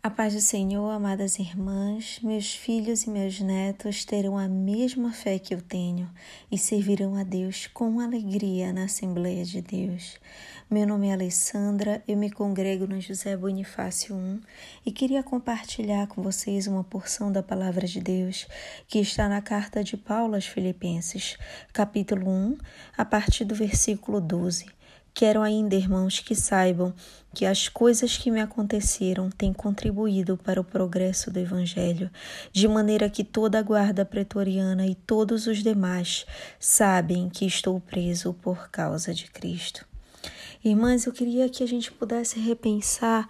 A paz do Senhor, amadas irmãs, meus filhos e meus netos terão a mesma fé que eu tenho e servirão a Deus com alegria na Assembleia de Deus. Meu nome é Alessandra, eu me congrego no José Bonifácio 1 e queria compartilhar com vocês uma porção da palavra de Deus que está na carta de Paulo aos Filipenses, capítulo 1, a partir do versículo 12. Quero ainda, irmãos, que saibam que as coisas que me aconteceram têm contribuído para o progresso do Evangelho, de maneira que toda a guarda pretoriana e todos os demais sabem que estou preso por causa de Cristo. Irmãs, eu queria que a gente pudesse repensar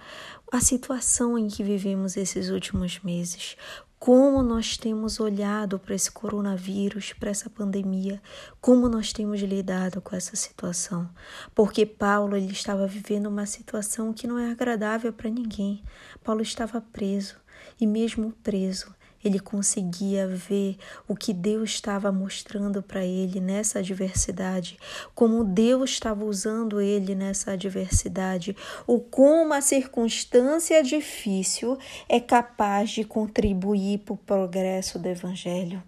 a situação em que vivemos esses últimos meses, como nós temos olhado para esse coronavírus, para essa pandemia, como nós temos lidado com essa situação. Porque Paulo ele estava vivendo uma situação que não é agradável para ninguém. Paulo estava preso e mesmo preso, ele conseguia ver o que Deus estava mostrando para ele nessa adversidade, como Deus estava usando ele nessa adversidade, ou como a circunstância difícil é capaz de contribuir para o progresso do Evangelho.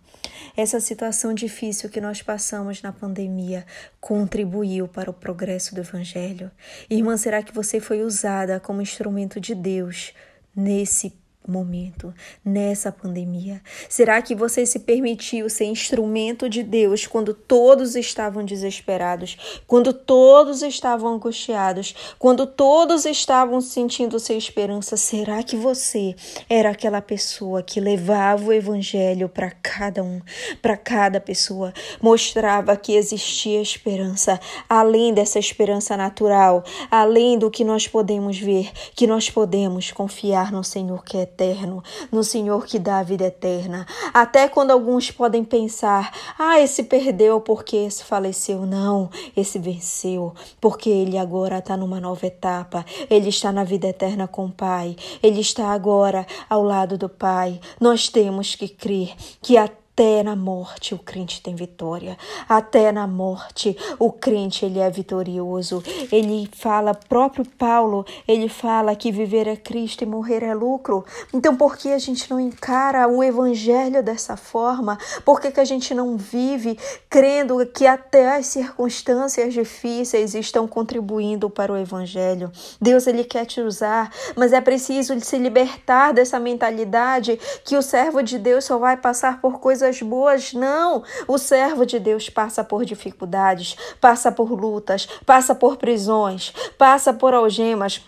Essa situação difícil que nós passamos na pandemia contribuiu para o progresso do Evangelho. Irmã, será que você foi usada como instrumento de Deus nesse momento, nessa pandemia? Será que você se permitiu ser instrumento de Deus quando todos estavam desesperados, quando todos estavam angustiados, quando todos estavam sentindo sem esperança? Será que você era aquela pessoa que levava o evangelho para cada um, para cada pessoa, mostrava que existia esperança, além dessa esperança natural, além do que nós podemos ver, que nós podemos confiar no Senhor que é eterno, no Senhor que dá a vida eterna. Até quando alguns podem pensar: ah, esse perdeu porque esse faleceu. Não, esse venceu, porque ele agora está numa nova etapa. Ele está na vida eterna com o Pai. Ele está agora ao lado do Pai. Nós temos que crer que a até na morte o crente tem vitória. Até na morte o crente ele é vitorioso. Ele fala, próprio Paulo, ele fala que viver é Cristo e morrer é lucro. Então por que a gente não encara o evangelho dessa forma? Por que, que a gente não vive crendo que até as circunstâncias difíceis estão contribuindo para o evangelho? Deus ele quer te usar, mas é preciso se libertar dessa mentalidade que o servo de Deus só vai passar por coisas coisas boas, não. O servo de Deus passa por dificuldades, passa por lutas, passa por prisões, passa por algemas,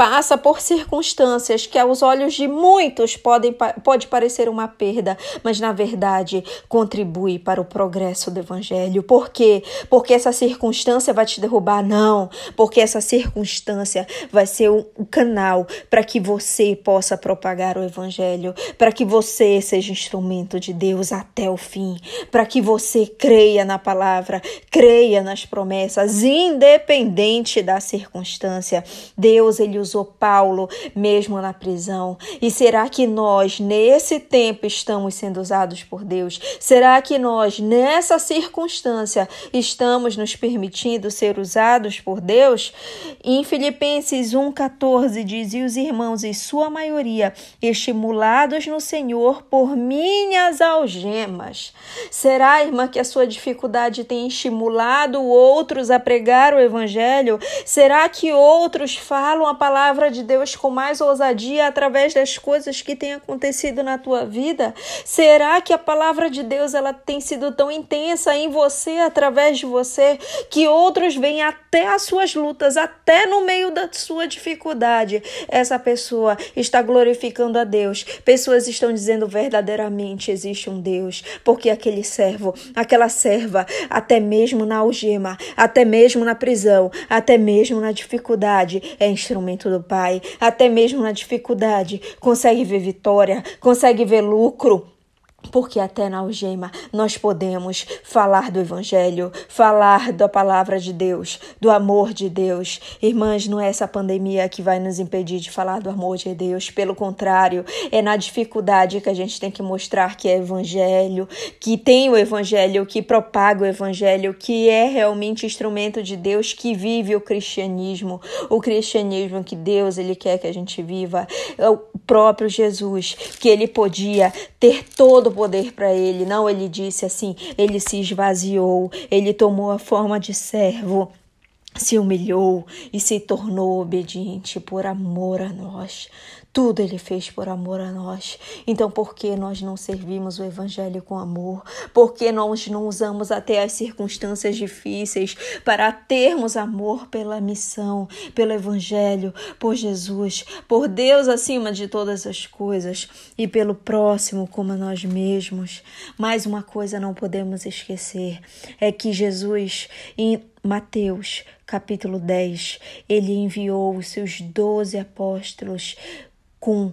passa por circunstâncias que aos olhos de muitos podem pode parecer uma perda, mas na verdade contribui para o progresso do evangelho. Por quê? Porque essa circunstância vai te derrubar não, porque essa circunstância vai ser o um canal para que você possa propagar o evangelho, para que você seja instrumento de Deus até o fim, para que você creia na palavra, creia nas promessas, independente da circunstância. Deus ele usou Paulo mesmo na prisão? E será que nós, nesse tempo, estamos sendo usados por Deus? Será que nós, nessa circunstância, estamos nos permitindo ser usados por Deus? Em Filipenses 1,14 diz: E os irmãos, em sua maioria, estimulados no Senhor por minhas algemas. Será, irmã, que a sua dificuldade tem estimulado outros a pregar o Evangelho? Será que outros falam a palavra de Deus com mais ousadia através das coisas que têm acontecido na tua vida? Será que a palavra de Deus ela tem sido tão intensa em você através de você que outros vêm até as suas lutas, até no meio da sua dificuldade? Essa pessoa está glorificando a Deus. Pessoas estão dizendo verdadeiramente existe um Deus, porque aquele servo, aquela serva, até mesmo na algema, até mesmo na prisão, até mesmo na dificuldade, é instrumento do Pai, até mesmo na dificuldade, consegue ver vitória, consegue ver lucro porque até na algema nós podemos falar do Evangelho, falar da palavra de Deus, do amor de Deus. Irmãs, não é essa pandemia que vai nos impedir de falar do amor de Deus, pelo contrário, é na dificuldade que a gente tem que mostrar que é Evangelho, que tem o Evangelho, que propaga o Evangelho, que é realmente instrumento de Deus, que vive o cristianismo, o cristianismo que Deus ele quer que a gente viva, é o próprio Jesus, que ele podia ter todo o poder para ele. Não, ele disse assim: ele se esvaziou, ele tomou a forma de servo se humilhou e se tornou obediente por amor a nós. Tudo ele fez por amor a nós. Então, por que nós não servimos o Evangelho com amor? Por que nós não usamos até as circunstâncias difíceis para termos amor pela missão, pelo Evangelho, por Jesus, por Deus acima de todas as coisas e pelo próximo como a nós mesmos? Mais uma coisa não podemos esquecer: é que Jesus, Mateus capítulo 10, ele enviou os seus doze apóstolos com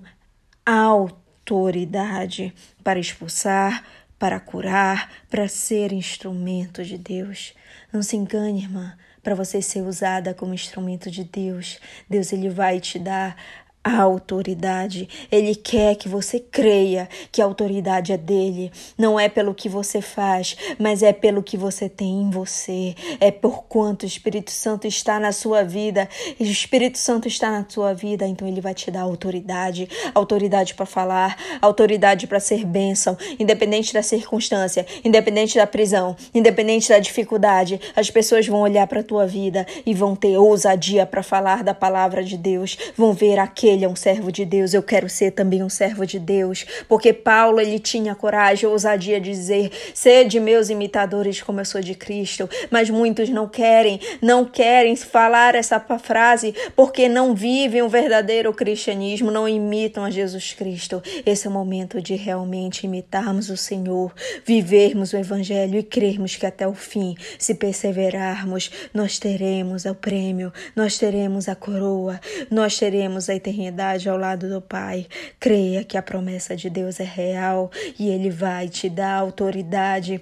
autoridade para expulsar, para curar, para ser instrumento de Deus. Não se engane, irmã, para você ser usada como instrumento de Deus. Deus ele vai te dar a autoridade. Ele quer que você creia que a autoridade é dele. Não é pelo que você faz, mas é pelo que você tem em você. É por quanto o Espírito Santo está na sua vida. E o Espírito Santo está na sua vida, então ele vai te dar autoridade, autoridade para falar, autoridade para ser bênção, independente da circunstância, independente da prisão, independente da dificuldade. As pessoas vão olhar para tua vida e vão ter ousadia para falar da palavra de Deus, vão ver aquele ele é um servo de Deus, eu quero ser também um servo de Deus, porque Paulo ele tinha coragem, ousadia de dizer: "Sede meus imitadores como eu sou de Cristo", mas muitos não querem, não querem falar essa frase porque não vivem o verdadeiro cristianismo, não imitam a Jesus Cristo. Esse é o momento de realmente imitarmos o Senhor, vivermos o evangelho e crermos que até o fim, se perseverarmos, nós teremos o prêmio, nós teremos a coroa, nós teremos a eternidade eternidade ao lado do Pai. Creia que a promessa de Deus é real e Ele vai te dar autoridade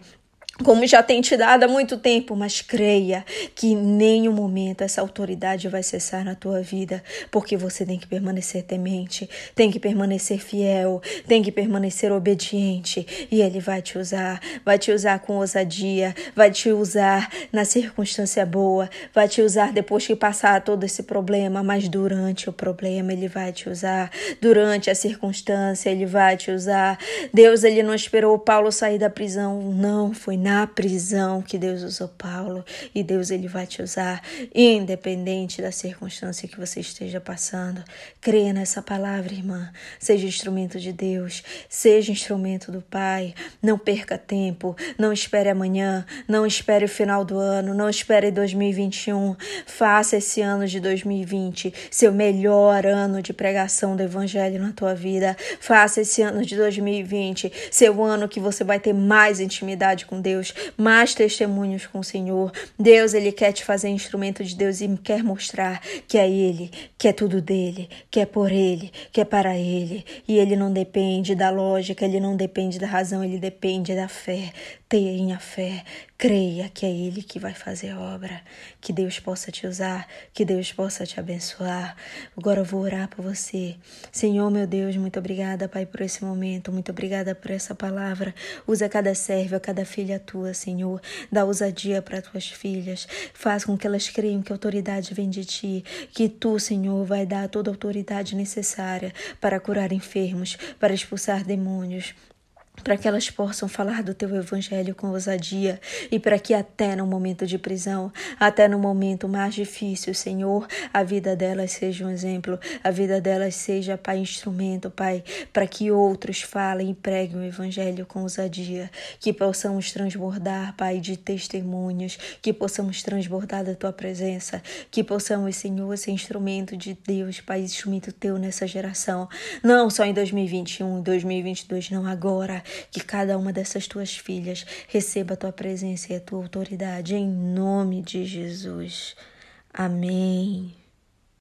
como já tem te dado há muito tempo, mas creia que em nenhum momento essa autoridade vai cessar na tua vida, porque você tem que permanecer temente, tem que permanecer fiel, tem que permanecer obediente, e ele vai te usar, vai te usar com ousadia, vai te usar na circunstância boa, vai te usar depois que passar todo esse problema, mas durante o problema ele vai te usar, durante a circunstância ele vai te usar. Deus ele não esperou Paulo sair da prisão, não foi na prisão que Deus usou Paulo e Deus ele vai te usar independente da circunstância que você esteja passando. Creia nessa palavra, irmã. Seja instrumento de Deus, seja instrumento do Pai. Não perca tempo, não espere amanhã, não espere o final do ano, não espere 2021. Faça esse ano de 2020 seu melhor ano de pregação do evangelho na tua vida. Faça esse ano de 2020 seu ano que você vai ter mais intimidade com Deus Deus, mais testemunhos com o Senhor. Deus, ele quer te fazer instrumento de Deus e quer mostrar que é ele, que é tudo dele, que é por ele, que é para ele. E ele não depende da lógica, ele não depende da razão, ele depende da fé. Tenha fé, creia que é Ele que vai fazer a obra. Que Deus possa te usar, que Deus possa te abençoar. Agora eu vou orar por você. Senhor, meu Deus, muito obrigada, Pai, por esse momento. Muito obrigada por essa palavra. Usa cada serva, cada filha tua, Senhor. Dá ousadia para tuas filhas. Faz com que elas creiam que a autoridade vem de ti. Que tu, Senhor, vai dar toda a autoridade necessária para curar enfermos, para expulsar demônios para que elas possam falar do teu evangelho com ousadia e para que até no momento de prisão, até no momento mais difícil, Senhor, a vida delas seja um exemplo, a vida delas seja, Pai, instrumento, Pai, para que outros falem e preguem o evangelho com ousadia, que possamos transbordar, Pai, de testemunhos, que possamos transbordar da tua presença, que possamos, Senhor, ser instrumento de Deus, Pai, instrumento teu nessa geração, não só em 2021, 2022, não agora, que cada uma dessas tuas filhas receba a tua presença e a tua autoridade, em nome de Jesus. Amém.